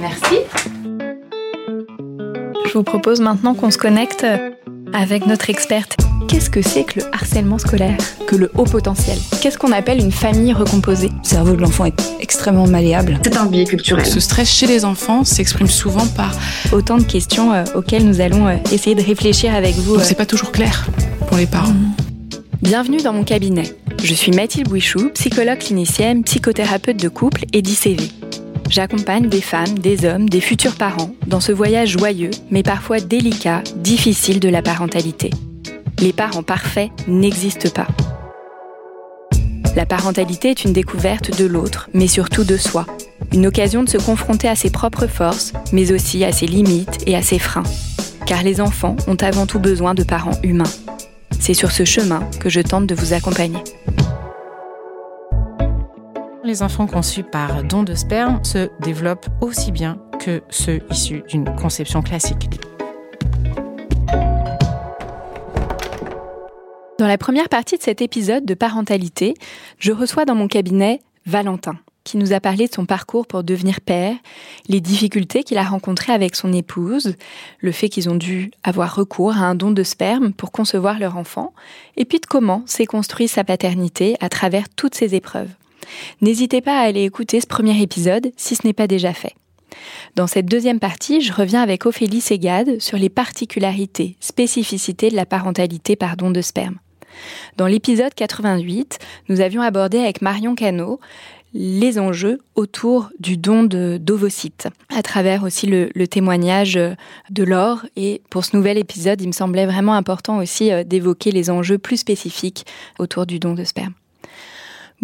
Merci. Je vous propose maintenant qu'on se connecte avec notre experte. Qu'est-ce que c'est que le harcèlement scolaire? Que le haut potentiel? Qu'est-ce qu'on appelle une famille recomposée? Le cerveau de l'enfant est extrêmement malléable. C'est un biais culturel. Ce stress chez les enfants s'exprime souvent par... Autant de questions euh, auxquelles nous allons euh, essayer de réfléchir avec vous. Euh. c'est pas toujours clair pour les parents. Bienvenue dans mon cabinet. Je suis Mathilde Bouichou, psychologue clinicienne, psychothérapeute de couple et d'ICV. J'accompagne des femmes, des hommes, des futurs parents dans ce voyage joyeux, mais parfois délicat, difficile de la parentalité. Les parents parfaits n'existent pas. La parentalité est une découverte de l'autre, mais surtout de soi. Une occasion de se confronter à ses propres forces, mais aussi à ses limites et à ses freins. Car les enfants ont avant tout besoin de parents humains. C'est sur ce chemin que je tente de vous accompagner. Enfants conçus par don de sperme se développent aussi bien que ceux issus d'une conception classique. Dans la première partie de cet épisode de parentalité, je reçois dans mon cabinet Valentin, qui nous a parlé de son parcours pour devenir père, les difficultés qu'il a rencontrées avec son épouse, le fait qu'ils ont dû avoir recours à un don de sperme pour concevoir leur enfant, et puis de comment s'est construit sa paternité à travers toutes ces épreuves. N'hésitez pas à aller écouter ce premier épisode si ce n'est pas déjà fait. Dans cette deuxième partie, je reviens avec Ophélie Ségade sur les particularités, spécificités de la parentalité par don de sperme. Dans l'épisode 88, nous avions abordé avec Marion Cano les enjeux autour du don d'ovocytes, à travers aussi le, le témoignage de Laure. Et pour ce nouvel épisode, il me semblait vraiment important aussi euh, d'évoquer les enjeux plus spécifiques autour du don de sperme.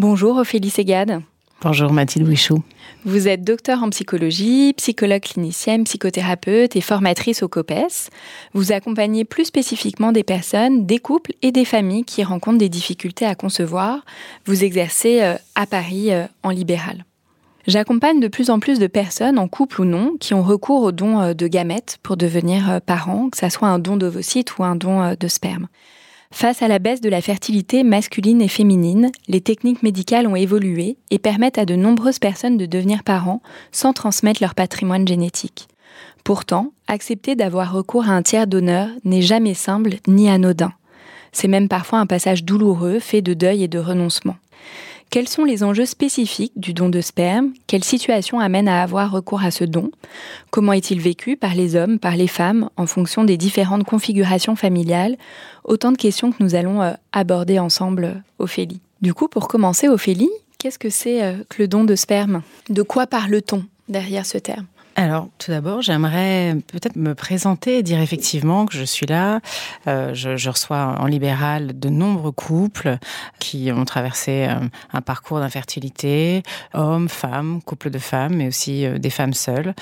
Bonjour Ophélie Ségade. Bonjour Mathilde Bouichou. Vous êtes docteur en psychologie, psychologue clinicienne, psychothérapeute et formatrice au COPES. Vous accompagnez plus spécifiquement des personnes, des couples et des familles qui rencontrent des difficultés à concevoir. Vous exercez euh, à Paris euh, en libéral. J'accompagne de plus en plus de personnes, en couple ou non, qui ont recours au don euh, de gamètes pour devenir parents, que ce soit un don d'ovocytes ou un don de sperme. Face à la baisse de la fertilité masculine et féminine, les techniques médicales ont évolué et permettent à de nombreuses personnes de devenir parents sans transmettre leur patrimoine génétique. Pourtant, accepter d'avoir recours à un tiers donneur n'est jamais simple ni anodin. C'est même parfois un passage douloureux fait de deuil et de renoncement. Quels sont les enjeux spécifiques du don de sperme? Quelle situation amène à avoir recours à ce don? Comment est-il vécu par les hommes, par les femmes, en fonction des différentes configurations familiales? Autant de questions que nous allons euh, aborder ensemble, euh, Ophélie. Du coup, pour commencer, Ophélie, qu'est-ce que c'est euh, que le don de sperme? De quoi parle-t-on derrière ce terme? Alors, tout d'abord, j'aimerais peut-être me présenter et dire effectivement que je suis là. Euh, je, reçois en libéral de nombreux couples qui ont traversé euh, un parcours d'infertilité, hommes, femmes, couples de femmes, mais aussi euh, des femmes seules.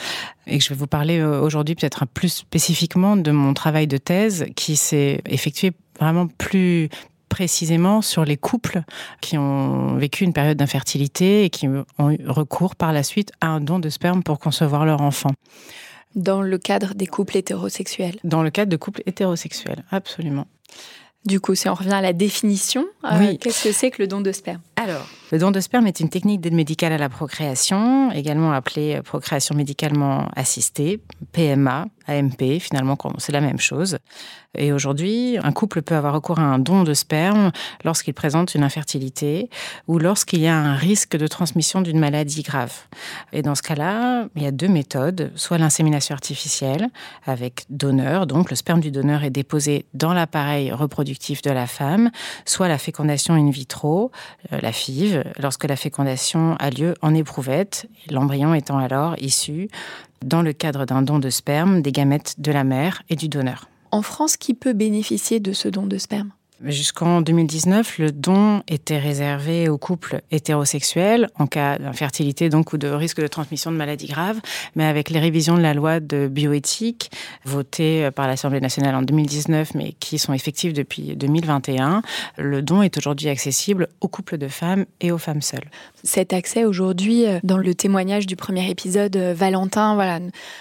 Et que je vais vous parler aujourd'hui peut-être plus spécifiquement de mon travail de thèse qui s'est effectué vraiment plus précisément sur les couples qui ont vécu une période d'infertilité et qui ont eu recours par la suite à un don de sperme pour concevoir leur enfant. Dans le cadre des couples hétérosexuels. Dans le cadre de couples hétérosexuels, absolument. Du coup, si on revient à la définition, euh, qu'est-ce que c'est que le don de sperme? Alors, le don de sperme est une technique d'aide médicale à la procréation, également appelée euh, procréation médicalement assistée, PMA, AMP, finalement, c'est la même chose. Et aujourd'hui, un couple peut avoir recours à un don de sperme lorsqu'il présente une infertilité ou lorsqu'il y a un risque de transmission d'une maladie grave. Et dans ce cas-là, il y a deux méthodes, soit l'insémination artificielle avec donneur, donc le sperme du donneur est déposé dans l'appareil reproductif de la femme, soit la fécondation in vitro, euh, la FIV, lorsque la fécondation a lieu en éprouvette, l'embryon étant alors issu, dans le cadre d'un don de sperme, des gamètes de la mère et du donneur. En France, qui peut bénéficier de ce don de sperme? Jusqu'en 2019, le don était réservé aux couples hétérosexuels en cas d'infertilité donc ou de risque de transmission de maladies graves. Mais avec les révisions de la loi de bioéthique votée par l'Assemblée nationale en 2019, mais qui sont effectives depuis 2021, le don est aujourd'hui accessible aux couples de femmes et aux femmes seules. Cet accès aujourd'hui, euh, dans le témoignage du premier épisode, euh, Valentin voilà,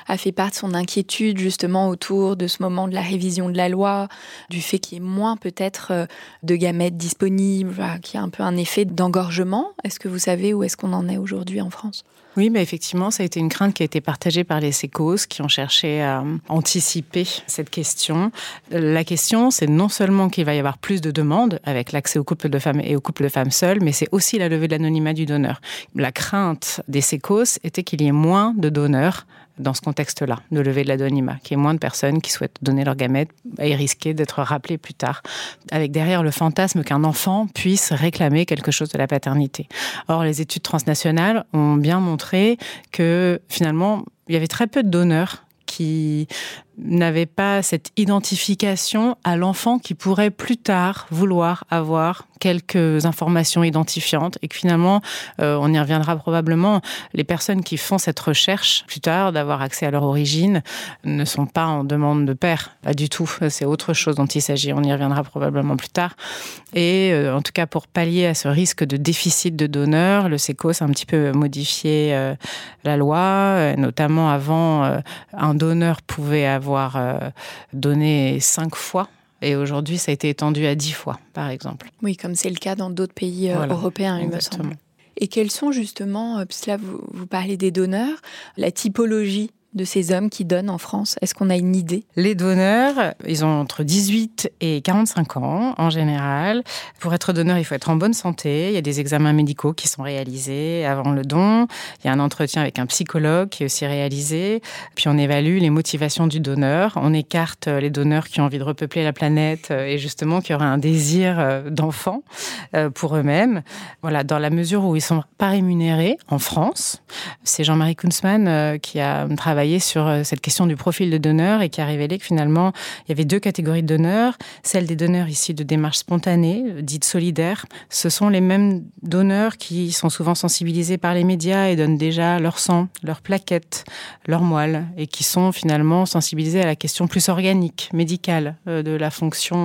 a fait part de son inquiétude justement autour de ce moment de la révision de la loi, du fait qu'il y ait moins peut-être euh, de gamètes disponibles, y a un peu un effet d'engorgement. Est-ce que vous savez où est-ce qu'on en est aujourd'hui en France? Oui, mais effectivement, ça a été une crainte qui a été partagée par les sécos qui ont cherché à anticiper cette question. La question, c'est non seulement qu'il va y avoir plus de demandes avec l'accès aux couples de femmes et aux couples de femmes seules, mais c'est aussi la levée de l'anonymat du donneur. La crainte des sécos était qu'il y ait moins de donneurs dans ce contexte-là, de lever de l'anonymat, qu'il y ait moins de personnes qui souhaitent donner leur gamète et risquer d'être rappelées plus tard, avec derrière le fantasme qu'un enfant puisse réclamer quelque chose de la paternité. Or, les études transnationales ont bien montré que finalement, il y avait très peu de donneurs qui n'avaient pas cette identification à l'enfant qui pourrait plus tard vouloir avoir quelques informations identifiantes et que finalement, euh, on y reviendra probablement, les personnes qui font cette recherche plus tard d'avoir accès à leur origine ne sont pas en demande de père, pas du tout, c'est autre chose dont il s'agit, on y reviendra probablement plus tard. Et euh, en tout cas, pour pallier à ce risque de déficit de donneurs, le SECOS a un petit peu modifié euh, la loi, notamment avant, un donneur pouvait avoir avoir euh, donné cinq fois. Et aujourd'hui, ça a été étendu à dix fois, par exemple. Oui, comme c'est le cas dans d'autres pays euh, européens, il me semble. Et quels sont justement, euh, puisque là vous, vous parlez des donneurs, la typologie de ces hommes qui donnent en France Est-ce qu'on a une idée? Les donneurs, ils ont entre 18 et 45 ans en général. Pour être donneur, il faut être en bonne santé. Il y a des examens médicaux qui sont réalisés avant le don. Il y a un entretien avec un psychologue qui est aussi réalisé. Puis on évalue les motivations du donneur. On écarte les donneurs qui ont envie de repeupler la planète et justement qui auraient un désir euh, d'enfant euh, pour eux-mêmes. Voilà, dans la mesure où ils sont pas rémunérés en France. C'est Jean-Marie Kunzmann euh, qui a travaillé sur euh, cette question du profil de donneur et qui a révélé que finalement, il y avait deux catégories de donneurs. Celle des donneurs ici de démarche spontanée, euh, dites solidaires. Ce sont les mêmes donneurs qui sont souvent sensibilisés par les médias et donnent déjà leur sang, leur plaquettes, leur moelle et qui sont finalement sensibilisés à la question plus organique, médicale euh, de la fonction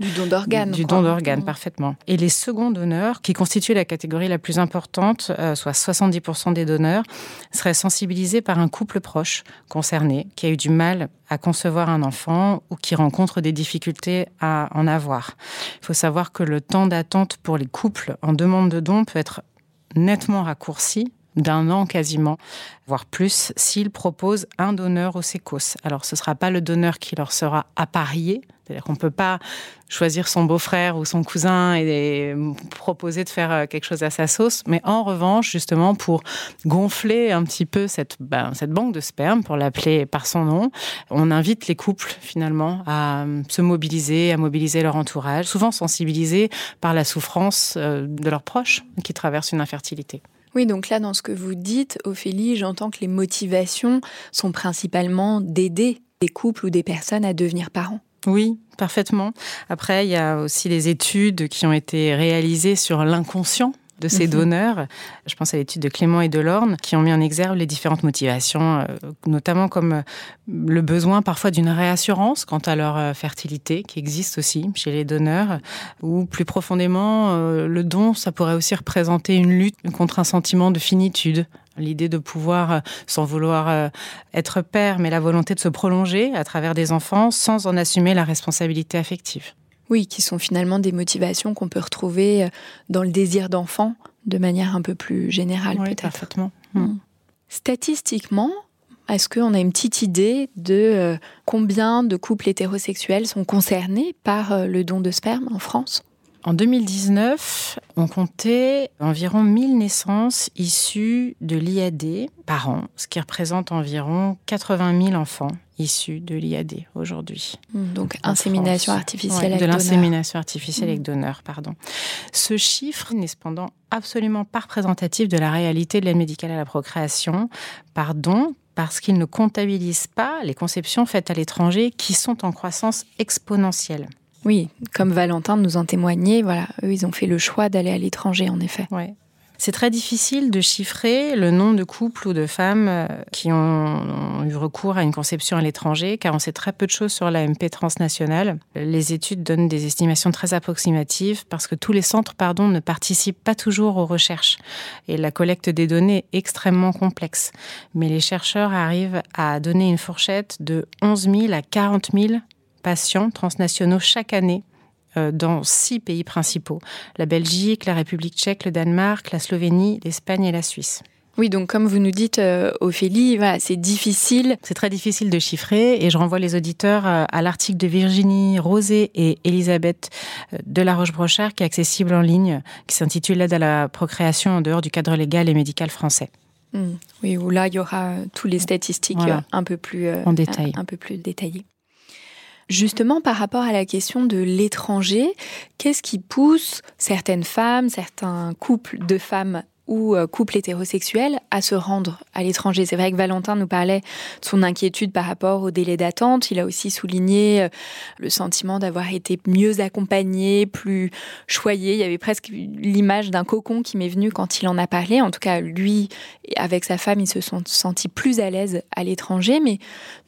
du don d'organes. Du don d'organes, parfaitement. Et les seconds donneurs, qui constituent la catégorie la plus importante, euh, soit 70% des donneurs, seraient sensibilisés par un couple proche concerné qui a eu du mal à concevoir un enfant ou qui rencontre des difficultés à en avoir. Il faut savoir que le temps d'attente pour les couples en demande de don peut être nettement raccourci d'un an quasiment, voire plus, s'ils proposent un donneur au sécos. Alors ce ne sera pas le donneur qui leur sera apparié, c'est-à-dire qu'on ne peut pas choisir son beau-frère ou son cousin et proposer de faire euh, quelque chose à sa sauce, mais en revanche, justement, pour gonfler un petit peu cette, ben, cette banque de sperme, pour l'appeler par son nom, on invite les couples finalement à euh, se mobiliser, à mobiliser leur entourage, souvent sensibilisés par la souffrance euh, de leurs proches qui traversent une infertilité. Oui, donc là, dans ce que vous dites, Ophélie, j'entends que les motivations sont principalement d'aider des couples ou des personnes à devenir parents. Oui, parfaitement. Après, il y a aussi les études qui ont été réalisées sur l'inconscient de ces mhm. donneurs. Je pense à l'étude de Clément et Delorne qui ont mis en exergue les différentes motivations, euh, notamment comme euh, le besoin parfois d'une réassurance quant à leur euh, fertilité, qui existe aussi chez les donneurs, ou plus profondément, le don, ça pourrait aussi représenter une lutte contre un sentiment de finitude, L'idée de pouvoir, sans vouloir être père, mais la volonté de se prolonger à travers des enfants sans en assumer la responsabilité affective. Oui, qui sont finalement des motivations qu'on peut retrouver euh, dans le désir d'enfant de manière un peu plus générale, peut-être. Parfaitement. Hmm. Hmm. Statistiquement, est-ce qu'on a une petite idée de euh, combien de couples hétérosexuels sont concernés par euh, le don de sperme en France? En 2019, on comptait environ 1000 naissances issues de l'IAD par an, ce qui représente environ 80 000 enfants issus de l'IAD aujourd'hui. Hmm, donc insémination artificielle avec De l'insémination artificielle avec hmm. donneur, pardon. Ce chiffre n'est cependant absolument pas représentatif de la réalité de l'aide médicale à la procréation, pardon, parce qu'il ne comptabilise pas les conceptions faites à l'étranger qui sont en croissance exponentielle. Oui, comme Valentin nous en témoignait, voilà, eux, ils ont fait le choix d'aller à l'étranger, en effet. C'est très difficile de chiffrer le nombre de couples ou de femmes euh, qui ont, eu recours à une conception à l'étranger, car on sait très peu de choses sur l'AMP transnationale. Les études donnent des estimations très approximatives parce que tous les centres pardon, ne participent pas toujours aux recherches et la collecte des données est extrêmement complexe. Mais les chercheurs arrivent à donner une fourchette de 11 000 à 40 000 patients transnationaux chaque année euh, dans six pays principaux la Belgique, la République tchèque, le Danemark, la Slovénie, l'Espagne et la Suisse. Oui, donc comme vous nous dites, euh, Ophélie, voilà, c'est difficile. C'est très difficile de chiffrer et je renvoie les auditeurs euh, à l'article de Virginie Rosé et Elisabeth de la Roche-Brochard qui est accessible en ligne, qui s'intitule L'aide à la procréation en dehors du cadre légal et médical français. Hmm. Oui, où là, il y aura tous les statistiques un peu plus en détail. un peu plus détaillées. Justement, par rapport à la question de l'étranger, qu'est-ce qui pousse certaines femmes, certains couples de femmes ou euh, couple hétérosexuel à se rendre à l'étranger. C'est vrai que Valentin nous parlait de son inquiétude par rapport au délai d'attente. Il a aussi souligné euh, le sentiment d'avoir été mieux accompagné, plus choyé. Il y avait presque l'image d'un cocon qui m'est venu quand il en a parlé. En tout cas, lui, avec sa femme, ils se sont sentis plus à l'aise à l'étranger. Mais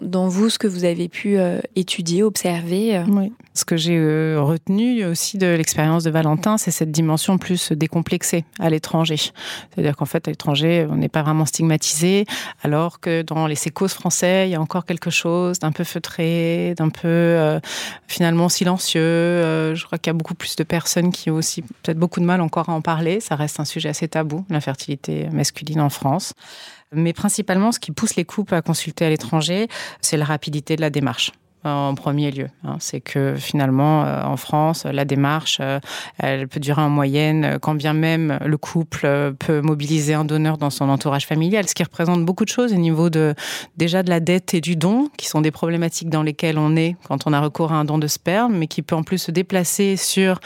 dans vous, ce que vous avez pu euh, étudier, observer. Oui. Ce que j'ai retenu aussi de l'expérience de Valentin, c'est cette dimension plus décomplexée à l'étranger. C'est-à-dire qu'en fait, à l'étranger, on n'est pas vraiment stigmatisé, alors que dans les sécos français, il y a encore quelque chose d'un peu feutré, d'un peu euh, finalement silencieux. Euh, je crois qu'il y a beaucoup plus de personnes qui ont aussi peut-être beaucoup de mal encore à en parler. Ça reste un sujet assez tabou, l'infertilité masculine en France. Mais principalement, ce qui pousse les couples à consulter à l'étranger, c'est la rapidité de la démarche en premier lieu. Hein. C'est que finalement, euh, en France, la démarche, euh, elle peut durer en moyenne, euh, quand bien même le couple peut mobiliser un donneur dans son entourage familial, ce qui représente beaucoup de choses au niveau de déjà de la dette et du don, qui sont des problématiques dans lesquelles on est quand on a recours à un don de sperme, mais qui peut en plus se déplacer sur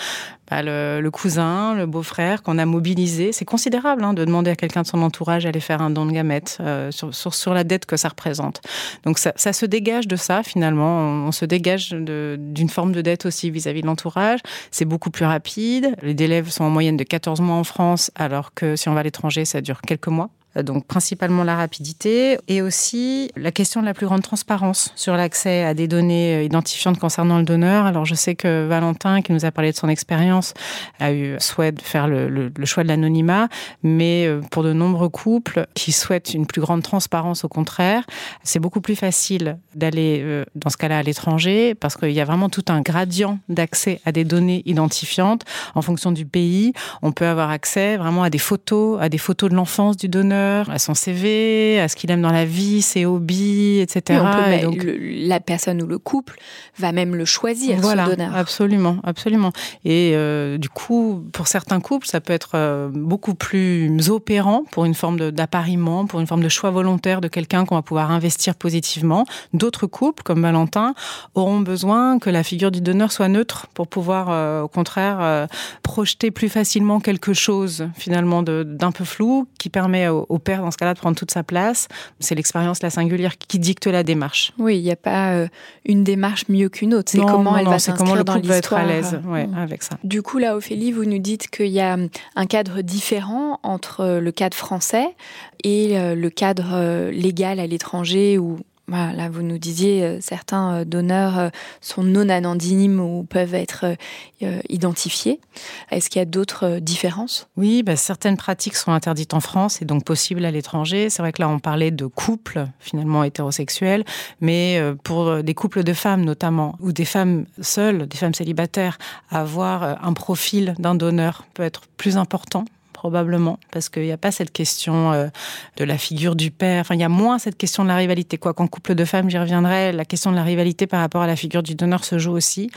bah, le, cousin, le beau-frère qu'on a mobilisé. C'est considérable hein, de demander à quelqu'un de son entourage d'aller faire un don de gamètes euh, sur, sur, sur, la dette que ça représente. Donc ça, ça se dégage de ça finalement. On, se dégage d'une forme de dette aussi vis-à-vis -vis de l'entourage. C'est beaucoup plus rapide. Les délais sont en moyenne de 14 mois en France, alors que si on va à l'étranger, ça dure quelques mois. Euh, donc principalement la rapidité et aussi la question de la plus grande transparence sur l'accès à des données euh, identifiantes concernant le donneur. Alors je sais que Valentin, qui nous a parlé de son expérience, a eu souhait de faire le, le choix de l'anonymat, mais euh, pour de nombreux couples qui souhaitent une plus grande transparence, au contraire, c'est beaucoup plus facile d'aller dans ce cas-là à l'étranger parce qu'il y a vraiment tout un gradient d'accès à des données identifiantes en fonction du pays. On peut avoir accès vraiment à des photos, à des photos de l'enfance du donneur à son CV, à ce qu'il aime dans la vie, ses hobbies, etc. Et donc, la personne ou le couple va même le choisir, voilà, ce donneur. Absolument, absolument. Et euh, du coup, pour certains couples, ça peut être euh, beaucoup plus opérant pour une forme d'appariement, pour une forme de choix volontaire de quelqu'un qu'on va pouvoir investir positivement. D'autres couples, comme Valentin, auront besoin que la figure du donneur soit neutre pour pouvoir, euh, au contraire, projeter plus facilement quelque chose finalement d'un peu flou qui permet au, au père, dans ce cas-là, de prendre toute sa place. C'est l'expérience, la singulière, qui dicte la démarche. Oui, il n'y a pas euh, une démarche mieux qu'une autre. C'est comment elle va s'inscrire dans l'histoire. être à l'aise ouais, mm. avec ça. Du coup, là, Ophélie, vous nous dites qu'il y a un cadre différent entre le cadre français et euh, le cadre euh, légal à l'étranger où voilà, vous nous disiez, euh, certains euh, donneurs euh, sont non anonymes ou peuvent être identifiés. Est-ce qu'il y a d'autres différences? Oui, bah, certaines pratiques sont interdites en France et donc possibles à l'étranger. C'est vrai que là, on parlait de couples finalement hétérosexuels, mais pour des couples de femmes notamment, ou des femmes seules, des femmes célibataires, avoir un profil d'un donneur peut être plus important probablement, parce qu'il n'y a pas cette question euh, de la figure du père. Enfin, il y a moins cette question de la rivalité. Quoi qu'en couple de femmes, j'y reviendrai, la question de la rivalité par rapport à la figure du donneur se joue aussi.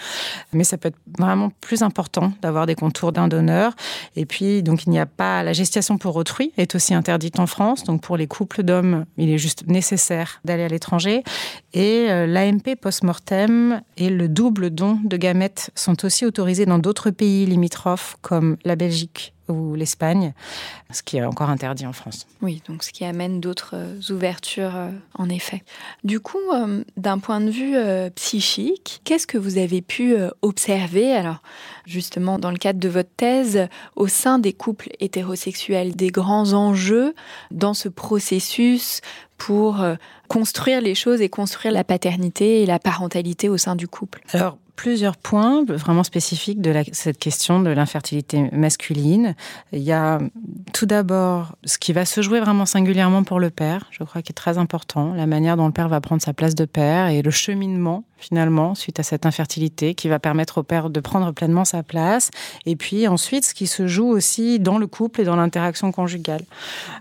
Mais ça peut être vraiment plus important d'avoir des contours d'un donneur. Et puis, donc, il n'y a pas la gestation pour autrui est aussi interdite en France. Donc, pour les couples d'hommes, il est juste nécessaire d'aller à l'étranger. Et euh, l'AMP post-mortem et le double don de gamètes sont aussi autorisés dans d'autres pays limitrophes comme la Belgique ou l'Espagne, ce qui est encore interdit en France. Oui, donc ce qui amène d'autres ouvertures, en effet. Du coup, d'un point de vue psychique, qu'est-ce que vous avez pu observer, alors justement dans le cadre de votre thèse, au sein des couples hétérosexuels, des grands enjeux dans ce processus pour construire les choses et construire la paternité et la parentalité au sein du couple? Alors, plusieurs points vraiment spécifiques de cette question de l'infertilité masculine. Il y a tout d'abord ce qui va se jouer vraiment singulièrement pour le père, je crois qui est très important, la manière dont le père va prendre sa place de père et le cheminement finalement, suite à cette infertilité, qui va permettre au père de prendre pleinement sa place. Et puis ensuite, ce qui se joue aussi dans le couple et dans l'interaction conjugale.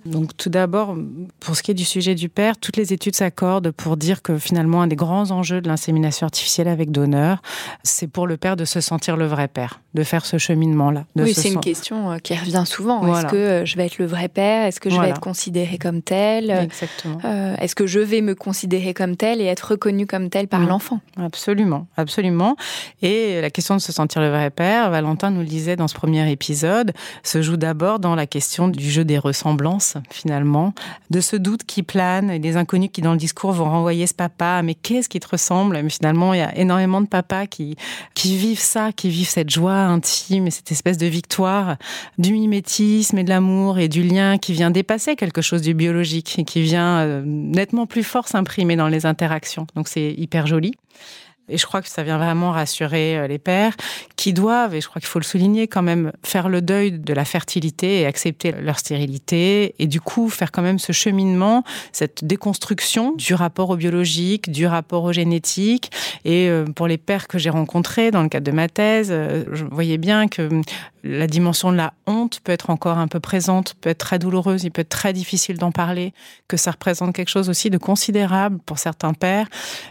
Donc tout d'abord, pour ce qui est du sujet du père, toutes les études s'accordent pour dire que finalement, un des grands enjeux de l'insémination artificielle avec donneur, c'est pour le père de se sentir le vrai père, de faire ce cheminement-là. Oui, c'est une question euh, qui revient souvent. Est-ce que euh, je vais être le vrai père? Est-ce que je vais être considéré comme tel Exactement. Euh, est-ce que je vais me considérer comme tel et être reconnu comme tel par mmh. l'enfant? Absolument, absolument. Et la question de se sentir le vrai père, Valentin nous le disait dans ce premier épisode, se joue d'abord dans la question du jeu des ressemblances, finalement, de ce doute qui plane et des inconnus qui, dans le discours, vont renvoyer ce papa. Mais qu'est-ce qui te ressemble? Mais finalement, il y a énormément de papas qui, vivent ça, qui vivent cette joie intime et cette espèce de victoire du mimétisme et de l'amour et du lien qui vient dépasser quelque chose du biologique et qui vient euh, nettement plus fort s'imprimer dans les interactions. Donc c'est hyper joli. Et je crois que ça vient vraiment rassurer euh, les pères qui doivent, et je crois qu'il faut le souligner quand même, faire le deuil de la fertilité et accepter leur stérilité. Et du coup, faire quand même ce cheminement, cette déconstruction du rapport au biologique, du rapport au génétique. Et euh, pour les pères que j'ai rencontrés dans le cadre de ma thèse, euh, je voyais bien que la dimension de la honte peut être encore un peu présente, peut être très douloureuse, il peut être très difficile d'en parler, que ça représente quelque chose aussi de considérable pour certains pères,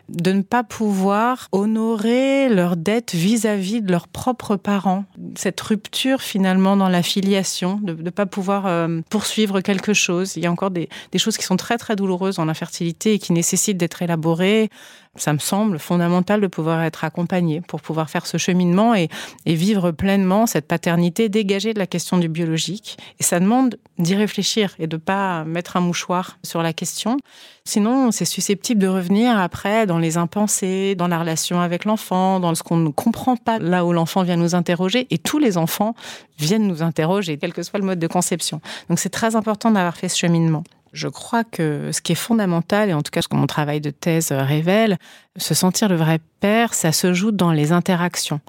de ne pas pouvoir honorer leur dette vis-à-vis de leurs propres parents. Cette rupture finalement dans la filiation, de ne pas pouvoir euh, poursuivre quelque chose. Il y a encore des, des choses qui sont très très douloureuses dans l'infertilité et qui nécessitent d'être élaborées ça me semble fondamental de pouvoir être accompagné pour pouvoir faire ce cheminement et, vivre pleinement cette paternité dégagée de la question du biologique. Et ça demande d'y réfléchir et de pas mettre un mouchoir sur la question. Sinon, c'est susceptible de revenir après dans les impensés, dans la relation avec l'enfant, dans ce qu'on ne comprend pas là où l'enfant vient nous interroger. Et tous les enfants viennent nous interroger, quel que soit le mode de conception. Donc c'est très important d'avoir fait ce cheminement. Je crois que ce qui est fondamental, et en tout cas ce que mon travail de thèse révèle, se sentir le vrai père, ça se joue dans les interactions.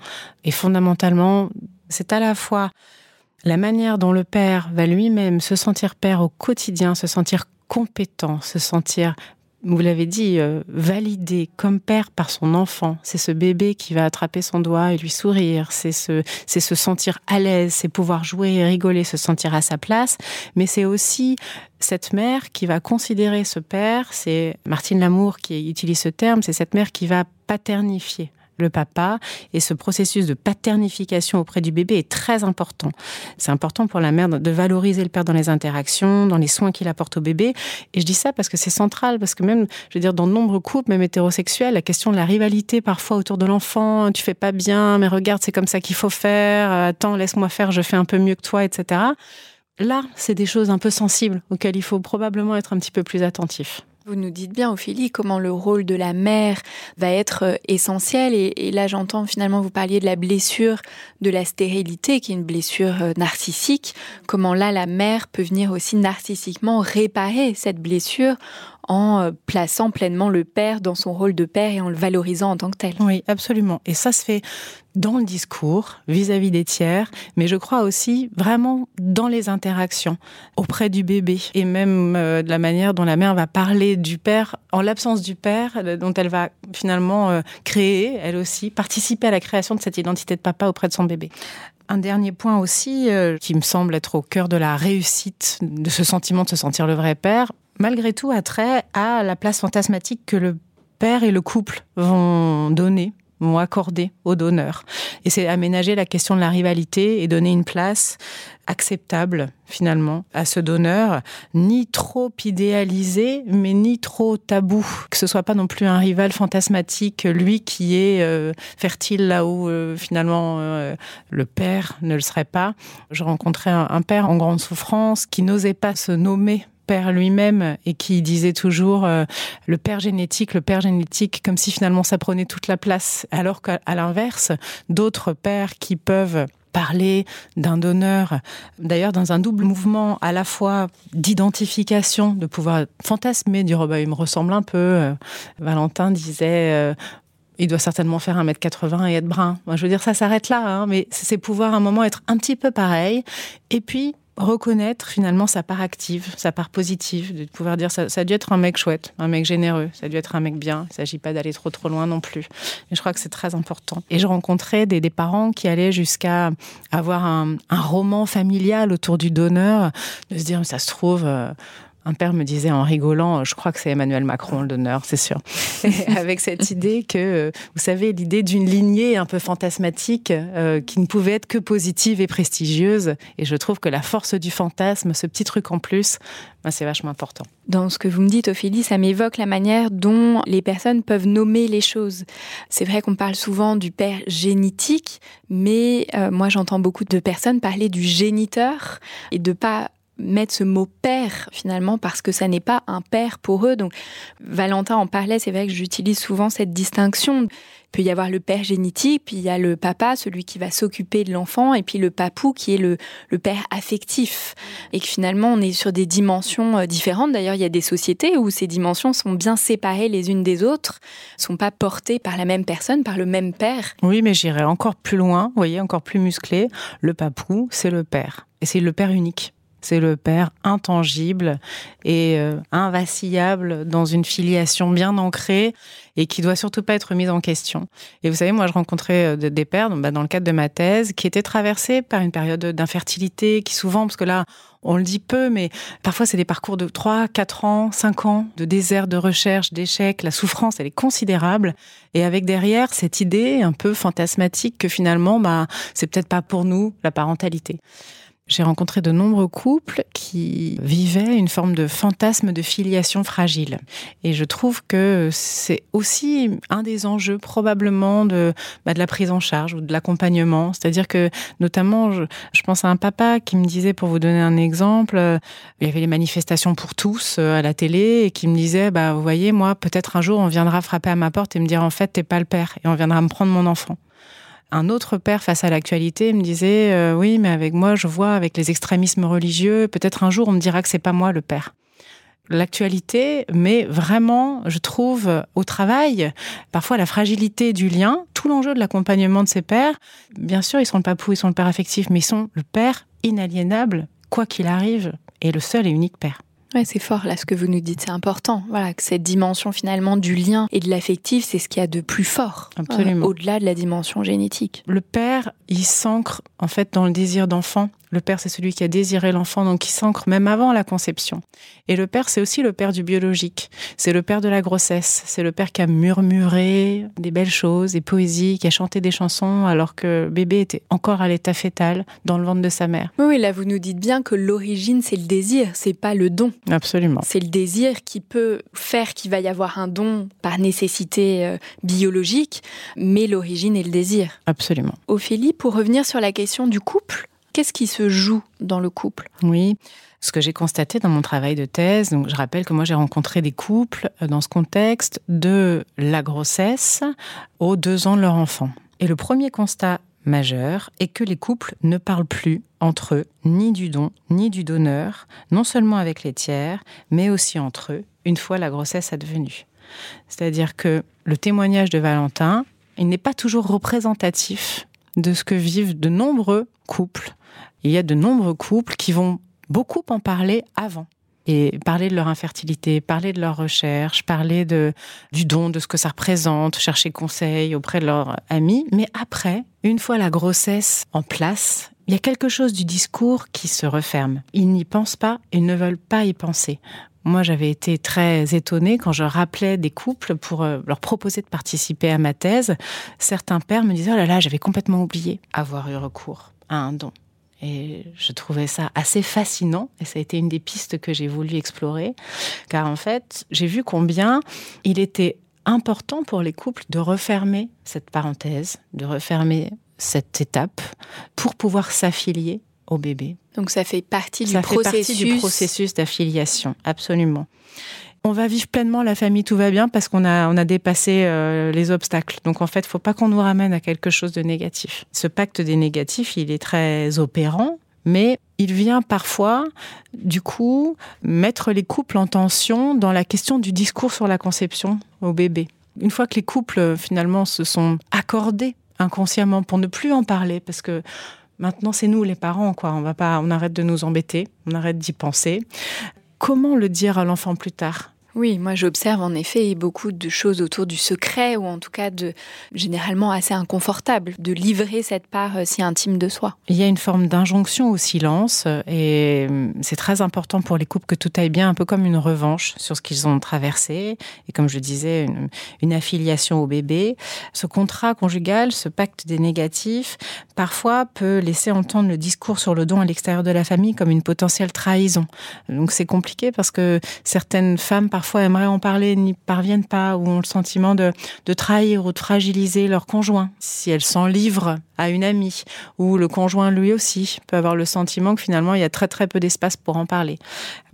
Et fondamentalement, c'est à la fois la manière dont le père va lui-même se sentir père au quotidien, se sentir compétent, se sentir vous l'avez dit, euh, validé comme père par son enfant. C'est ce bébé qui va attraper son doigt et lui sourire. C'est c'est se sentir à l'aise, c'est pouvoir jouer et rigoler, se sentir à sa place. Mais c'est aussi cette mère qui va considérer ce père, c'est Martine Lamour qui utilise ce terme, c'est cette mère qui va paternifier le papa. Et ce processus de paternification auprès du bébé est très important. C'est important pour la mère de valoriser le père dans les interactions, dans les soins qu'il apporte au bébé. Et je dis ça parce que c'est central, parce que même, je veux dire, dans de nombreux couples, même hétérosexuels, la question de la rivalité parfois autour de l'enfant, tu fais pas bien, mais regarde, c'est comme ça qu'il faut faire, attends, laisse-moi faire, je fais un peu mieux que toi, etc. Là, c'est des choses un peu sensibles auxquelles il faut probablement être un petit peu plus attentif. Vous nous dites bien, Ophélie, comment le rôle de la mère va être euh, essentiel. Et, là, j'entends finalement, vous parliez de la blessure de la stérilité, qui est une blessure euh, narcissique. Comment là, la mère peut venir aussi narcissiquement réparer cette blessure en euh, plaçant pleinement le père dans son rôle de père et en le valorisant en tant que tel. Oui, absolument. Et ça se fait dans le discours vis-à-vis des tiers, mais je crois aussi vraiment dans les interactions auprès du bébé et même euh, de la manière dont la mère va parler du père en l'absence du père, euh, dont elle va finalement créer, elle aussi, participer à la création de cette identité de papa auprès de son bébé. Un dernier point aussi qui me semble être au cœur de la réussite de ce sentiment de se sentir le vrai père, malgré tout trait à la place fantasmatique que le père et le couple vont donner vont accorder au donneur. Et c'est aménager la question de la rivalité et donner une place acceptable finalement à ce donneur, ni trop idéalisé, mais ni trop tabou, que ce soit pas non plus un rival fantasmatique, lui qui est euh, fertile là où euh, finalement euh, le père ne le serait pas. Je rencontrais un père en grande souffrance qui n'osait pas se nommer père lui-même et qui disait toujours euh, le père génétique, le père génétique, comme si finalement ça prenait toute la place, alors qu'à l'inverse, d'autres pères qui peuvent parler d'un donneur, d'ailleurs dans un double mouvement à la fois d'identification, de pouvoir fantasmer, dire oh bah, il me ressemble un peu. Euh, Valentin disait euh, il doit certainement faire 1m80 et être brun. Je veux dire, ça s'arrête là, hein, mais c'est pouvoir un moment être un petit peu pareil. Et puis, reconnaître finalement sa part active, sa part positive, de pouvoir dire ça, ça a dû être un mec chouette, un mec généreux, ça a dû être un mec bien. Il ne s'agit pas d'aller trop trop loin non plus. Et je crois que c'est très important. Et je rencontrais des, des parents qui allaient jusqu'à avoir un, roman familial autour du donneur, de se dire ça se trouve. Euh, un père me disait en rigolant, je crois que c'est Emmanuel Macron le donneur, c'est sûr. avec cette idée que, vous savez, l'idée d'une lignée un peu fantasmatique euh, qui ne pouvait être que positive et prestigieuse. Et je trouve que la force du fantasme, ce petit truc en plus, ben, c'est vachement important. Dans ce que vous me dites, Ophélie, ça m'évoque la manière dont les personnes peuvent nommer les choses. C'est vrai qu'on parle souvent du père génétique, mais euh, moi j'entends beaucoup de personnes parler du géniteur et de pas mettre ce mot père finalement parce que ça n'est pas un père pour eux. Donc Valentin en parlait, c'est vrai que j'utilise souvent cette distinction. Il peut y avoir le père génétique, puis il y a le papa, celui qui va s'occuper de l'enfant, et puis le papou qui est le, le, père affectif. Et que finalement on est sur des dimensions euh, différentes. D'ailleurs, il y a des sociétés où ces dimensions sont bien séparées les unes des autres, sont pas portées par la même personne, par le même père. Oui, mais j'irai encore plus loin, vous voyez, encore plus musclé. Le papou, c'est le père. Et c'est le père unique. C'est le père intangible et euh, invacillable dans une filiation bien ancrée et qui doit surtout pas être mise en question. Et vous savez, moi, je rencontrais euh, des pères bah, dans le cadre de ma thèse qui étaient traversés par une période d'infertilité qui souvent, parce que là, on le dit peu, mais parfois c'est des parcours de 3, 4 ans, 5 ans de désert, de recherche, d'échec. La souffrance, elle est considérable. Et avec derrière cette idée un peu fantasmatique que finalement, bah, c'est peut-être pas pour nous la parentalité. J'ai rencontré de nombreux couples qui vivaient une forme de fantasme de filiation fragile. Et je trouve que c'est aussi un des enjeux probablement de, bah, de la prise en charge ou de l'accompagnement. C'est-à-dire que notamment, je, pense à un papa qui me disait, pour vous donner un exemple, euh, il y avait les manifestations pour tous euh, à la télé et qui me disait, bah, vous voyez, moi, peut-être un jour, on viendra frapper à ma porte et me dire, en fait, t'es pas le père et on viendra me prendre mon enfant un autre père face à l'actualité me disait euh, oui mais avec moi je vois avec les extrémismes religieux peut-être un jour on me dira que c'est pas moi le père. L'actualité mais vraiment je trouve au travail parfois la fragilité du lien tout l'enjeu de l'accompagnement de ces pères. Bien sûr ils sont le papou ils sont le père affectif mais ils sont le père inaliénable quoi qu'il arrive et le seul et unique père Ouais, c'est fort là ce que vous nous dites, c'est important. Voilà, que cette dimension finalement du lien et de l'affectif, c'est ce qu'il y a de plus fort. Absolument. Euh, Au-delà de la dimension génétique. Le père, il s'ancre en fait dans le désir d'enfant. Le père, c'est celui qui a désiré l'enfant, donc qui s'ancre même avant la conception. Et le père, c'est aussi le père du biologique. C'est le père de la grossesse. C'est le père qui a murmuré des belles choses, des poésies, qui a chanté des chansons alors que bébé était encore à l'état fœtal dans le ventre de sa mère. Oui, là, vous nous dites bien que l'origine, c'est le désir, c'est pas le don. Absolument. C'est le désir qui peut faire qu'il va y avoir un don par nécessité euh, biologique, mais l'origine est le désir. Absolument. Ophélie, pour revenir sur la question du couple, qu'est-ce qui se joue dans le couple? Oui. Ce que j'ai constaté dans mon travail de thèse, donc je rappelle que moi j'ai rencontré des couples euh, dans ce contexte de la grossesse aux deux ans de leur enfant. Et le premier constat majeur est que les couples ne parlent plus entre eux ni du don ni du donneur, non seulement avec les tiers, mais aussi entre eux, une fois la grossesse advenue. C'est-à-dire que le témoignage de Valentin, il n'est pas toujours représentatif de ce que vivent de nombreux couples. Il y a de nombreux couples qui vont beaucoup en parler avant et parler de leur infertilité, parler de leur recherche, parler du don, de ce que ça représente, chercher conseil auprès de leurs amis. Mais après, une fois la grossesse en place, il y a quelque chose du discours qui se referme. Ils n'y pensent pas et ne veulent pas y penser. Moi, j'avais été très étonnée quand je rappelais des couples pour euh, leur proposer de participer à ma thèse. Certains pères me disaient, oh là là, j'avais complètement oublié avoir eu recours à un don. Et je trouvais ça assez fascinant et ça a été une des pistes que j'ai voulu explorer. Car en fait, j'ai vu combien il était important pour les couples de refermer cette parenthèse, de refermer cette étape pour pouvoir s'affilier au bébé. Donc ça fait partie du Ça fait processus. partie du processus d'affiliation, absolument. On va vivre pleinement la famille, tout va bien parce qu'on a, on a dépassé euh, les obstacles. Donc en fait, il faut pas qu'on nous ramène à quelque chose de négatif. Ce pacte des négatifs, il est très opérant, mais il vient parfois, du coup, mettre les couples en tension dans la question du discours sur la conception au bébé. Une fois que les couples finalement se sont accordés inconsciemment pour ne plus en parler, parce que maintenant c'est nous les parents, quoi. On va pas, on arrête de nous embêter, on arrête d'y penser. Comment le dire à l'enfant plus tard? Oui, moi j'observe en effet beaucoup de choses autour du secret ou en tout cas de généralement assez inconfortable de livrer cette part euh, si intime de soi. Il y a une forme d'injonction au silence et euh, c'est très important pour les couples que tout aille bien, un peu comme une revanche sur ce qu'ils ont traversé et comme je disais, une affiliation au bébé. Ce contrat conjugal, ce pacte des négatifs, parfois peut laisser entendre le discours sur le don à l'extérieur de la famille comme une potentielle trahison. Donc c'est compliqué parce que certaines femmes parfois aimeraient en parler, n'y parviennent pas ou ont le sentiment de, de trahir ou de fragiliser leur conjoint. Si elles s'en livrent à une amie ou le conjoint lui aussi peut avoir le sentiment que finalement il y a très très peu d'espace pour en parler.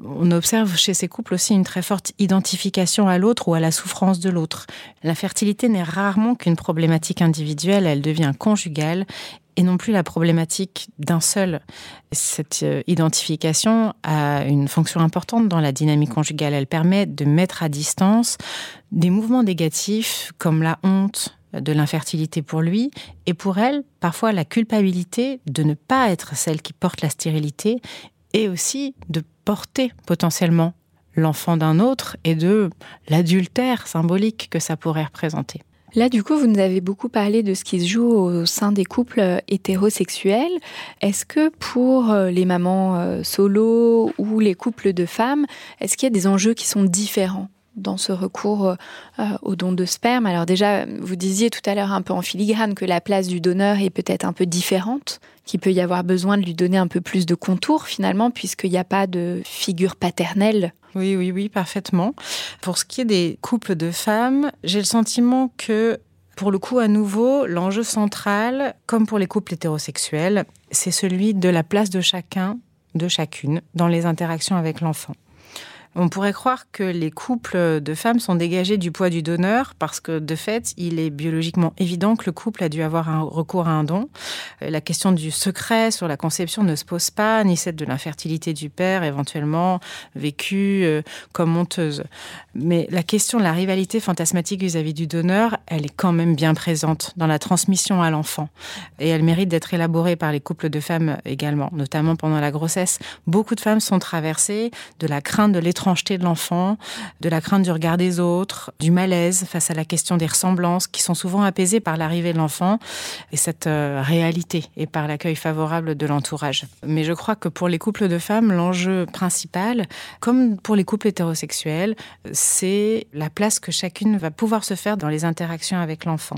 On observe chez ces couples aussi une très forte identification à l'autre ou à la souffrance de l'autre. La fertilité n'est rarement qu'une problématique individuelle, elle devient conjugale et non plus la problématique d'un seul. Cette euh, identification a une fonction importante dans la dynamique conjugale. Elle permet de mettre à distance des mouvements négatifs comme la honte, de l'infertilité pour lui et pour elle, parfois la culpabilité de ne pas être celle qui porte la stérilité et aussi de porter potentiellement l'enfant d'un autre et de l'adultère symbolique que ça pourrait représenter. Là, du coup, vous nous avez beaucoup parlé de ce qui se joue au sein des couples euh, hétérosexuels. Est-ce que pour euh, les mamans euh, solo ou les couples de femmes, est-ce qu'il y a des enjeux qui sont différents dans ce recours au don de sperme? Alors déjà, vous disiez tout à l'heure un peu en filigrane que la place du donneur est peut-être un peu différente, qu'il peut y avoir besoin de lui donner un peu plus de contours finalement, puisqu'il n'y a pas de figure paternelle oui, oui, oui, parfaitement. Pour ce qui est des couples de femmes, j'ai le sentiment que, pour le coup, à nouveau, l'enjeu central, comme pour les couples hétérosexuels, c'est celui de la place de chacun, de chacune, dans les interactions avec l'enfant. On pourrait croire que les couples de femmes sont dégagés du poids du donneur parce que de fait, il est biologiquement évident que le couple a dû avoir un recours à un don. Euh, la question du secret sur la conception ne se pose pas, ni celle de l'infertilité du père éventuellement vécue euh, comme honteuse. Mais la question de la rivalité fantasmatique vis-à-vis -vis du donneur, elle est quand même bien présente dans la transmission à l'enfant et elle mérite d'être élaborée par les couples de femmes également, notamment pendant la grossesse. Beaucoup de femmes sont traversées de la crainte de l'étranger de l'enfant, de la crainte du regard des autres, du malaise face à la question des ressemblances qui sont souvent apaisées par l'arrivée de l'enfant et cette euh, réalité et par l'accueil favorable de l'entourage. Mais je crois que pour les couples de femmes, l'enjeu principal, comme pour les couples hétérosexuels, c'est la place que chacune va pouvoir se faire dans les interactions avec l'enfant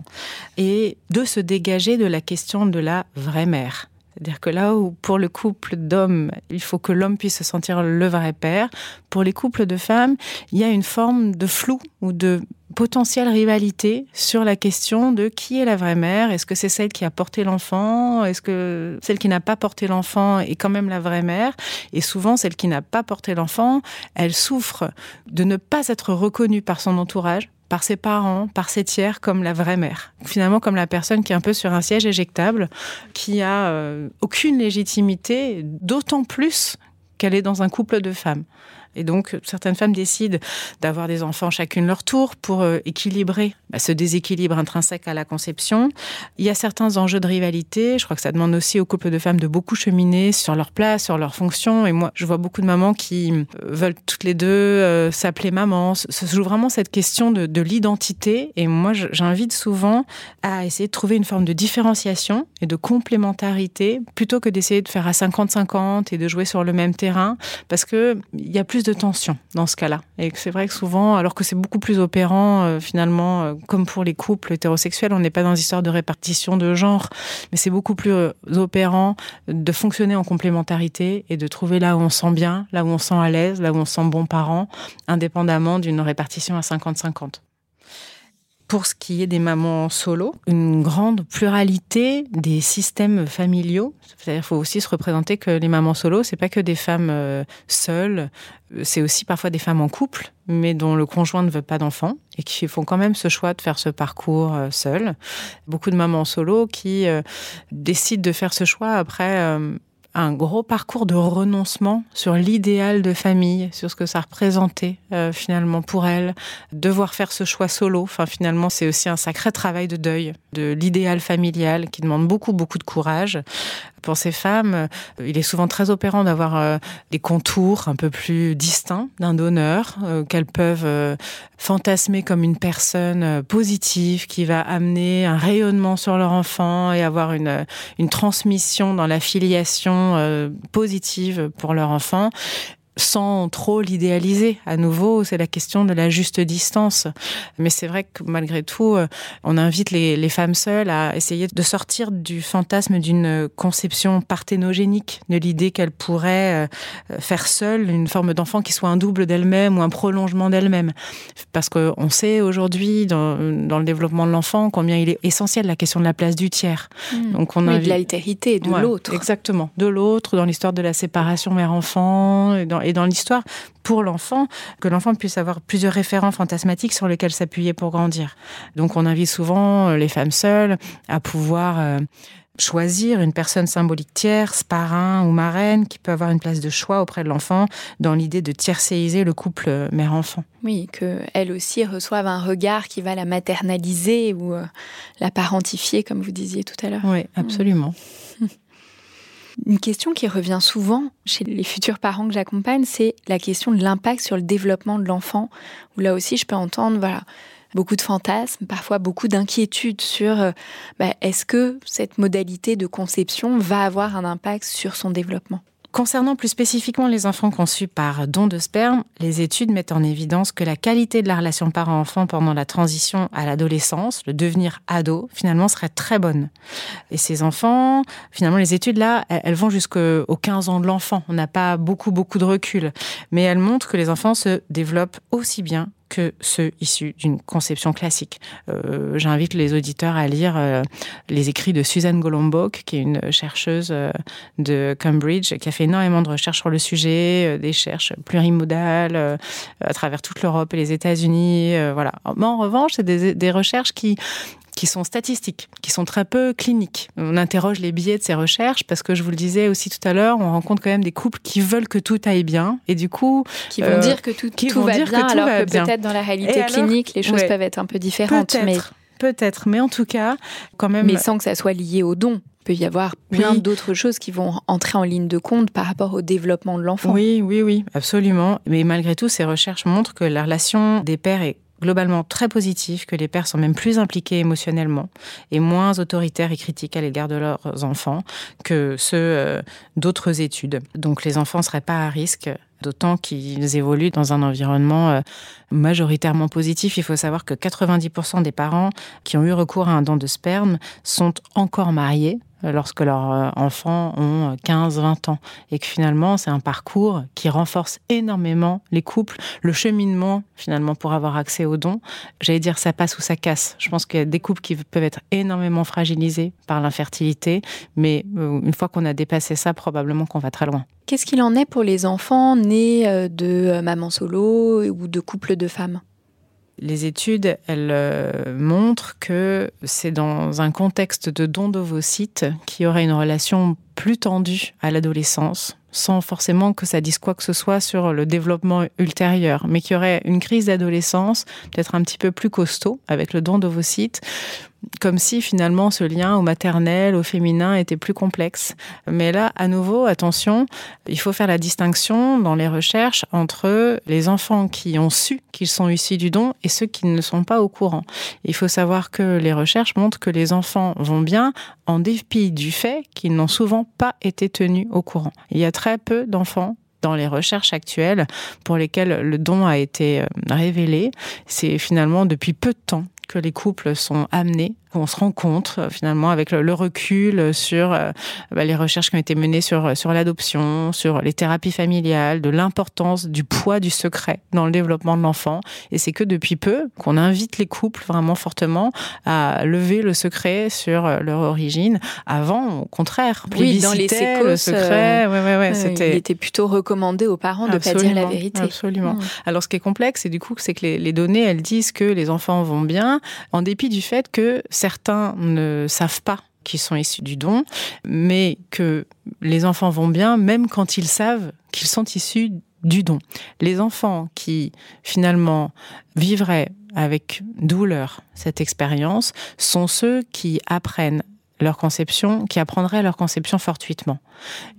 et de se dégager de la question de la vraie mère. C'est-à-dire que là où pour le couple d'hommes, il faut que l'homme puisse se sentir le vrai père, pour les couples de femmes, il y a une forme de flou ou de potentielle rivalité sur la question de qui est la vraie mère. Est-ce que c'est celle qui a porté l'enfant? Est-ce que celle qui n'a pas porté l'enfant est quand même la vraie mère? Et souvent, celle qui n'a pas porté l'enfant, elle souffre de ne pas être reconnue par son entourage par ses parents, par ses tiers, comme la vraie mère. Finalement, comme la personne qui est un peu sur un siège éjectable, qui a euh, aucune légitimité, d'autant plus qu'elle est dans un couple de femmes. Et donc, certaines femmes décident d'avoir des enfants chacune leur tour pour euh, équilibrer bah, ce déséquilibre intrinsèque à la conception. Il y a certains enjeux de rivalité. Je crois que ça demande aussi aux couples de femmes de beaucoup cheminer sur leur place, sur leur fonction. Et moi, je vois beaucoup de mamans qui euh, veulent toutes les deux euh, s'appeler maman. Se joue vraiment cette question de, de l'identité. Et moi, j'invite souvent à essayer de trouver une forme de différenciation et de complémentarité plutôt que d'essayer de faire à 50-50 et de jouer sur le même terrain. Parce que il y a plus de tension dans ce cas-là. Et c'est vrai que souvent, alors que c'est beaucoup plus opérant, euh, finalement, euh, comme pour les couples hétérosexuels, on n'est pas dans une histoire de répartition de genre, mais c'est beaucoup plus euh, opérant de fonctionner en complémentarité et de trouver là où on sent bien, là où on sent à l'aise, là où on sent bon parent, indépendamment d'une répartition à 50-50 pour ce qui est des mamans solo, une grande pluralité des systèmes familiaux. C'est-à-dire, faut aussi se représenter que les mamans solo, c'est pas que des femmes euh, seules, c'est aussi parfois des femmes en couple, mais dont le conjoint ne veut pas d'enfants et qui font quand même ce choix de faire ce parcours euh, seul. Beaucoup de mamans solo qui euh, décident de faire ce choix après un gros parcours de renoncement sur l'idéal de famille, sur ce que ça représentait euh, finalement pour elle, devoir faire ce choix solo. Enfin, finalement, c'est aussi un sacré travail de deuil de l'idéal familial qui demande beaucoup, beaucoup de courage. Pour ces femmes, euh, il est souvent très opérant d'avoir euh, des contours un peu plus distincts d'un donneur, qu'elles peuvent fantasmer comme une personne positive qui va amener un rayonnement sur leur enfant et avoir une, une transmission dans la filiation euh, positive pour leur enfant sans trop l'idéaliser. À nouveau, c'est la question de la juste distance. Mais c'est vrai que malgré tout, euh, on invite les, les, femmes seules à essayer de sortir du fantasme d'une conception parthénogénique, de l'idée qu'elles pourraient euh, faire seule une forme d'enfant qui soit un double d'elle-même ou un prolongement d'elle-même. Parce qu'on sait aujourd'hui, dans, dans, le développement de l'enfant, combien il est essentiel la question de la place du tiers. Mmh. Donc on oui, de l'altérité, de l'autre. Exactement, de l'autre, dans l'histoire de la séparation mère-enfant, et dans, et dans l'histoire pour l'enfant, que l'enfant puisse avoir plusieurs référents fantasmatiques sur lesquels s'appuyer pour grandir. Donc on invite souvent euh, les femmes seules à pouvoir euh, choisir une personne symbolique tierce, parrain ou marraine, qui peut avoir une place de choix auprès de l'enfant, dans l'idée de tiercéiser le couple euh, mère-enfant. Oui, qu'elle aussi reçoive un regard qui va la maternaliser ou la parentifier, comme vous disiez tout à l'heure. Oui, absolument. Une question qui revient souvent chez les futurs parents que j'accompagne, c'est la question de l'impact sur le développement de l'enfant, où là aussi je peux entendre, voilà, beaucoup de fantasmes, parfois beaucoup d'inquiétudes sur euh, bah, est-ce que cette modalité de conception va avoir un impact sur son développement? Concernant plus spécifiquement les enfants conçus par don de sperme, les études mettent en évidence que la qualité de la relation parent-enfant pendant la transition à l'adolescence, le devenir ado, finalement serait très bonne. Et ces enfants, finalement, les études là, elles vont jusqu'aux 15 ans de l'enfant. On n'a pas beaucoup, beaucoup de recul. Mais elles montrent que les enfants se développent aussi bien que ceux issus d'une conception classique. Euh, J'invite les auditeurs à lire euh, les écrits de Suzanne Golombok, qui est une chercheuse euh, de Cambridge, qui a fait énormément de recherches sur le sujet, des recherches plurimodales à travers toute l'Europe et les États-Unis. voilà. Mais en revanche, c'est des recherches qui qui sont statistiques, qui sont très peu cliniques. On interroge les biais de ces recherches parce que je vous le disais aussi tout à l'heure, on rencontre quand même des couples qui veulent que tout aille bien et du coup qui vont euh, dire que tout, tout va bien, que tout alors que peut-être dans la réalité clinique les choses ouais, peuvent être un peu différentes. Peut-être, mais... peut-être, mais en tout cas, quand même. Mais sans que ça soit lié au don peut y avoir plein oui. d'autres choses qui vont entrer en ligne de compte par rapport au développement de l'enfant. Oui, oui, oui, absolument. Mais malgré tout, ces recherches montrent que la relation des pères est globalement très positif, que les pères sont même plus impliqués émotionnellement et moins autoritaires et critiques à l'égard de leurs enfants que ceux euh, d'autres études. Donc les enfants ne seraient pas à risque d'autant qu'ils évoluent dans un environnement euh, majoritairement positif. Il faut savoir que 90% des parents qui ont eu recours à un don de sperme sont encore mariés lorsque leurs euh, enfants ont 15-20 ans et que finalement c'est un parcours qui renforce énormément les couples, le cheminement finalement pour avoir accès aux dons. J'allais dire ça passe ou ça casse. Je pense qu'il y a des couples qui peuvent être énormément fragilisés par l'infertilité, mais euh, une fois qu'on a dépassé ça, probablement qu'on va très loin. Qu'est-ce qu'il en est pour les enfants nés euh, de maman solo ou de couples de femmes? Les études, elles euh, montrent que c'est dans un contexte de don d'ovocytes qu'il y aurait une relation plus tendue à l'adolescence, sans forcément que ça dise quoi que ce soit sur le développement ultérieur, mais qu'il y aurait une crise d'adolescence peut-être un petit peu plus costaud avec le don d'ovocytes, comme si finalement ce lien au maternel, au féminin était plus complexe. Mais là, à nouveau, attention, il faut faire la distinction dans les recherches entre les enfants qui ont su qu'ils sont issus du don et ceux qui ne sont pas au courant. Il faut savoir que les recherches montrent que les enfants vont bien en dépit du fait qu'ils n'ont souvent pas été tenus au courant. Il y a très peu d'enfants dans les recherches actuelles pour lesquelles le don a été euh, révélé, c'est finalement depuis peu de temps que les couples sont amenés on se rencontre euh, finalement avec le, recul sur euh, bah, les recherches qui ont été menées sur, sur l'adoption, sur les thérapies familiales, de l'importance du poids du secret dans le développement de l'enfant. Et c'est que depuis peu qu'on invite les couples vraiment fortement à lever le secret sur euh, leur origine. Avant, au contraire, oui, dans les le secret, ouais, ouais, ouais, c'était... il était plutôt recommandé aux parents de ne pas dire la vérité. Absolument. Mmh. Alors ce qui est complexe, c'est du coup c'est que les, les données, elles disent que les enfants vont bien, en dépit du fait que certains ne savent pas qu'ils sont issus du don, mais que les enfants vont bien même quand ils savent qu'ils sont issus du don. Les enfants qui finalement vivraient avec douleur cette expérience sont ceux qui apprennent leur conception, qui apprendraient leur conception fortuitement.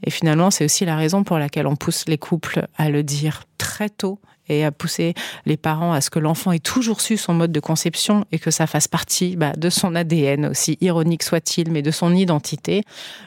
Et finalement, c'est aussi la raison pour laquelle on pousse les couples à le dire très tôt et à pousser les parents à ce que l'enfant ait toujours su son mode de conception et que ça fasse partie bah, de son ADN, aussi ironique soit-il, mais de son identité.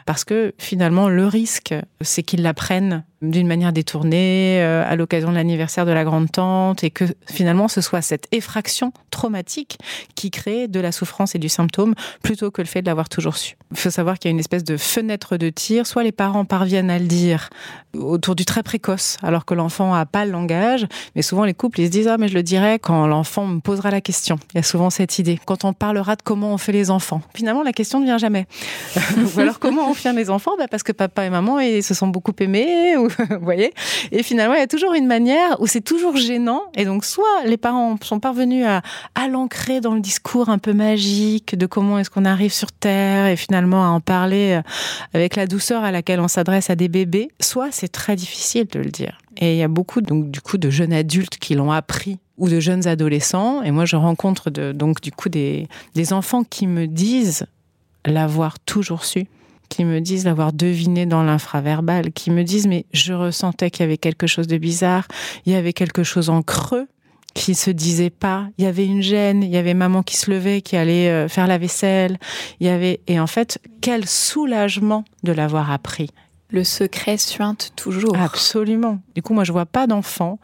Parce que finalement, le risque, c'est qu'il l'apprenne d'une manière détournée euh, à l'occasion de l'anniversaire de la grande-tante et que finalement ce soit cette effraction traumatique qui crée de la souffrance et du symptôme plutôt que le fait de l'avoir toujours su. Il faut savoir qu'il y a une espèce de fenêtre de tir, soit les parents parviennent à le dire autour du très précoce alors que l'enfant a pas le langage, mais souvent les couples ils se disent ah mais je le dirai quand l'enfant me posera la question. Il y a souvent cette idée quand on parlera de comment on fait les enfants. Finalement la question ne vient jamais. ou alors comment on fait les enfants? Bah, parce que papa et maman ils se sont beaucoup aimés vous voyez? Et finalement, il y a toujours une manière où c'est toujours gênant. Et donc, soit les parents sont parvenus à, à l'ancrer dans le discours un peu magique de comment est-ce qu'on arrive sur Terre et finalement à en parler euh, avec la douceur à laquelle on s'adresse à des bébés, soit c'est très difficile de le dire. Et il y a beaucoup, donc, du coup, de jeunes adultes qui l'ont appris ou de jeunes adolescents. Et moi, je rencontre donc, du coup, des, des enfants qui me disent l'avoir toujours su qui me disent l'avoir deviné dans l'infraverbal, qui me disent mais je ressentais qu'il y avait quelque chose de bizarre, il y avait quelque chose en creux qui se disait pas, il y avait une gêne, il y avait maman qui se levait, qui allait euh, faire la vaisselle, il y avait et en fait quel soulagement de l'avoir appris. Le secret suinte toujours. Absolument. Du coup, moi, je vois pas d'enfants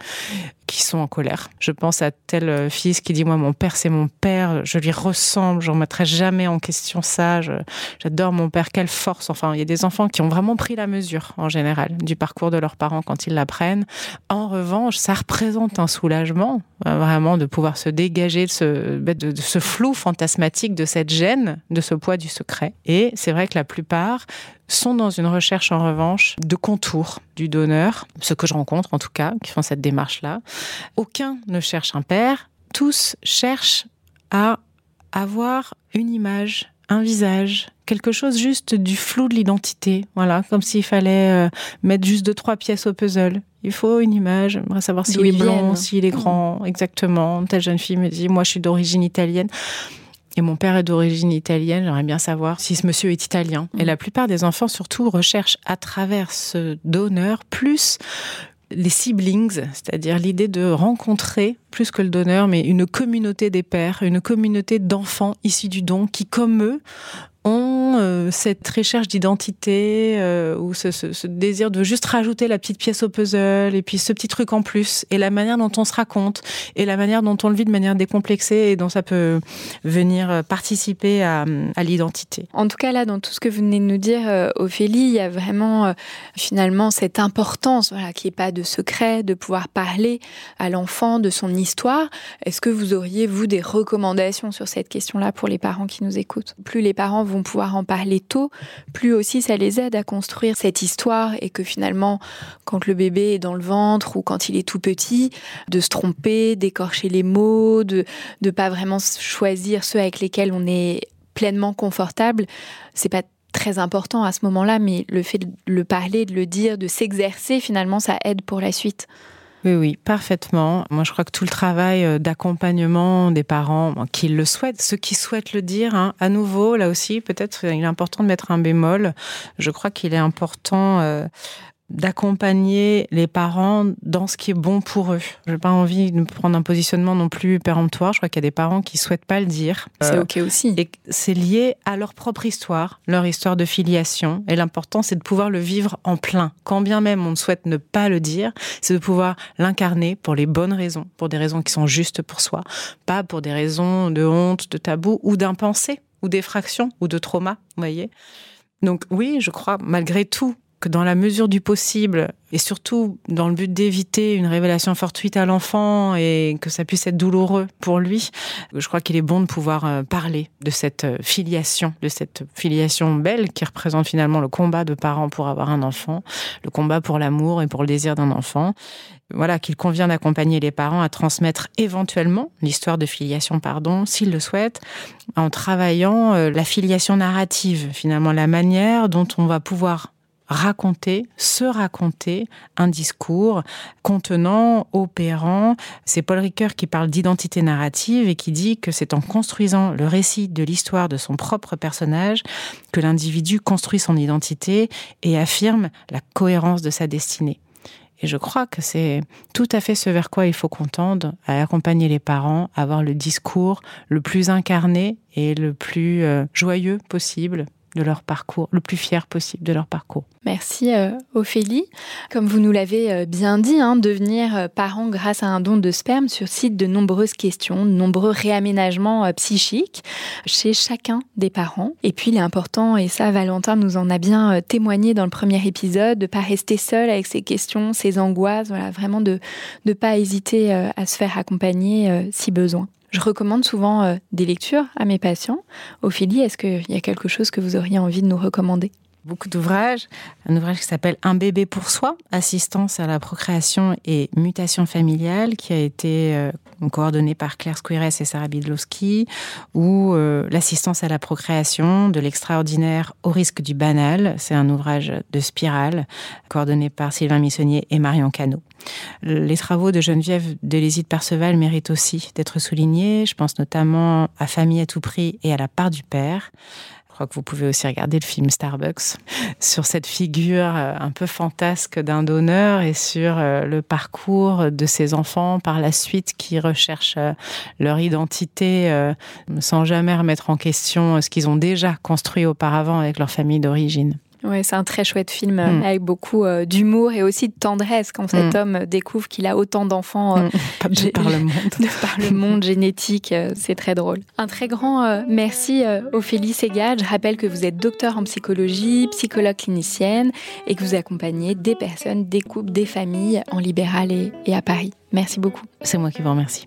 qui sont en colère. Je pense à tel euh, fils qui dit moi mon père c'est mon père, je lui ressemble, je remettrai jamais en question ça. J'adore mon père, quelle force. Enfin, il y a des enfants qui ont vraiment pris la mesure en général du parcours de leurs parents quand ils l'apprennent. En revanche, ça représente un soulagement euh, vraiment de pouvoir se dégager de ce, bah, de, ce flou fantasmatique, de cette gêne, de ce poids du secret. Et c'est vrai que la plupart sont dans une recherche en revanche de contours du donneur, ce que je rencontre en tout cas, qui font cette démarche-là. Aucun ne cherche un père, tous cherchent à avoir une image, un visage, quelque chose juste du flou de l'identité. Voilà, comme s'il fallait euh, mettre juste deux, trois pièces au puzzle. Il faut une image, j'aimerais savoir s'il est blanc, s'il est grand, exactement. Telle jeune fille me dit, moi je suis d'origine italienne. Et mon père est d'origine italienne, j'aimerais bien savoir si ce monsieur est italien. Et la plupart des enfants, surtout, recherchent à travers ce donneur plus les siblings, c'est-à-dire l'idée de rencontrer, plus que le donneur, mais une communauté des pères, une communauté d'enfants issus du don qui, comme eux, euh, cette recherche d'identité euh, ou ce, désir de juste rajouter la petite pièce au puzzle et puis ce petit truc en plus et la manière dont on se raconte et la manière dont on le vit de manière décomplexée et dont ça peut venir participer à, l'identité. En tout cas là dans tout ce que vous venez de nous dire euh, Ophélie, il y a vraiment euh, finalement cette importance voilà qui est pas de secret de pouvoir parler à l'enfant de son histoire. Est-ce que vous auriez vous des recommandations sur cette question-là pour les parents qui nous écoutent? Plus les parents vont pouvoir en parler tôt, plus aussi ça les aide à construire cette histoire et que finalement, quand le bébé est dans le ventre ou quand il est tout petit, de se tromper, d'écorcher les mots, de ne pas vraiment choisir ceux avec lesquels on est pleinement confortable, c'est pas très important à ce moment-là, mais le fait de le parler, de le dire, de s'exercer, finalement, ça aide pour la suite. Oui, oui, parfaitement. Moi, je crois que tout le travail euh, d'accompagnement des parents qui le souhaitent, ceux qui souhaitent le dire, hein, à nouveau, là aussi, peut-être il est important de mettre un bémol. Je crois qu'il est important euh, d'accompagner les parents dans ce qui est bon pour eux. Je n'ai pas envie de prendre un positionnement non plus péremptoire. Je crois qu'il y a des parents qui souhaitent pas le dire. C'est OK aussi. Et c'est lié à leur propre histoire, leur histoire de filiation. Et l'important, c'est de pouvoir le vivre en plein. Quand bien même on souhaite ne pas le dire, c'est de pouvoir l'incarner pour les bonnes raisons, pour des raisons qui sont justes pour soi, pas pour des raisons de honte, de tabou ou d'impensé ou d'effraction ou de trauma, vous voyez. Donc oui, je crois, malgré tout, que dans la mesure du possible, et surtout dans le but d'éviter une révélation fortuite à l'enfant et que ça puisse être douloureux pour lui, je crois qu'il est bon de pouvoir euh, parler de cette euh, filiation, de cette filiation belle qui représente finalement le combat de parents pour avoir un enfant, le combat pour l'amour et pour le désir d'un enfant. Voilà, qu'il convient d'accompagner les parents à transmettre éventuellement l'histoire de filiation, pardon, s'ils le souhaitent, en travaillant euh, la filiation narrative, finalement la manière dont on va pouvoir raconter, se raconter un discours contenant, opérant. C'est Paul Ricoeur qui parle d'identité narrative et qui dit que c'est en construisant le récit de l'histoire de son propre personnage que l'individu construit son identité et affirme la cohérence de sa destinée. Et je crois que c'est tout à fait ce vers quoi il faut qu'on à accompagner les parents, à avoir le discours le plus incarné et le plus euh, joyeux possible de leur parcours, le plus fier possible de leur parcours. Merci euh, Ophélie. Comme vous nous l'avez euh, bien dit, hein, devenir euh, parent grâce à un don de sperme suscite de nombreuses questions, de nombreux réaménagements psychiques chez chacun des parents. Et puis il est important, et ça Valentin nous en a bien témoigné dans le premier épisode, de pas rester seul avec ces questions, ces angoisses, voilà, vraiment de ne pas hésiter à se faire accompagner si besoin. Je recommande souvent euh, des lectures à mes patients. Ophélie, est-ce qu'il y a quelque chose que vous auriez envie de nous recommander? Beaucoup d'ouvrages. Un ouvrage qui s'appelle Un bébé pour soi, assistance à la procréation et mutation familiale, qui a été euh, coordonné par Claire Squires et Sarah Bidlowski, ou euh, L'assistance à la procréation, de l'extraordinaire au risque du banal. C'est un ouvrage de spirale, coordonné par Sylvain Missonnier et Marion Cano. Les travaux de Geneviève Deléside Perceval méritent aussi d'être soulignés. Je pense notamment à Famille à tout prix et à La part du père. Crois que vous pouvez aussi regarder le film Starbucks sur cette figure euh, un peu fantasque d'un donneur et sur euh, le parcours de ces enfants par la suite qui recherchent euh, leur identité sans jamais remettre en question ce qu'ils ont déjà construit auparavant avec leur famille d'origine. Ouais, c'est un très chouette film mm. avec beaucoup euh, d'humour et aussi de tendresse quand cet mm. homme découvre qu'il a autant d'enfants euh, mm. de par le monde, de par le monde génétique. Euh, c'est très drôle. Un très grand merci Ophélie Ségad. Je rappelle que vous êtes docteur en psychologie, psychologue clinicienne et que vous accompagnez des personnes, des couples, des familles en libéral et, et à Paris. Merci beaucoup. C'est moi qui vous remercie.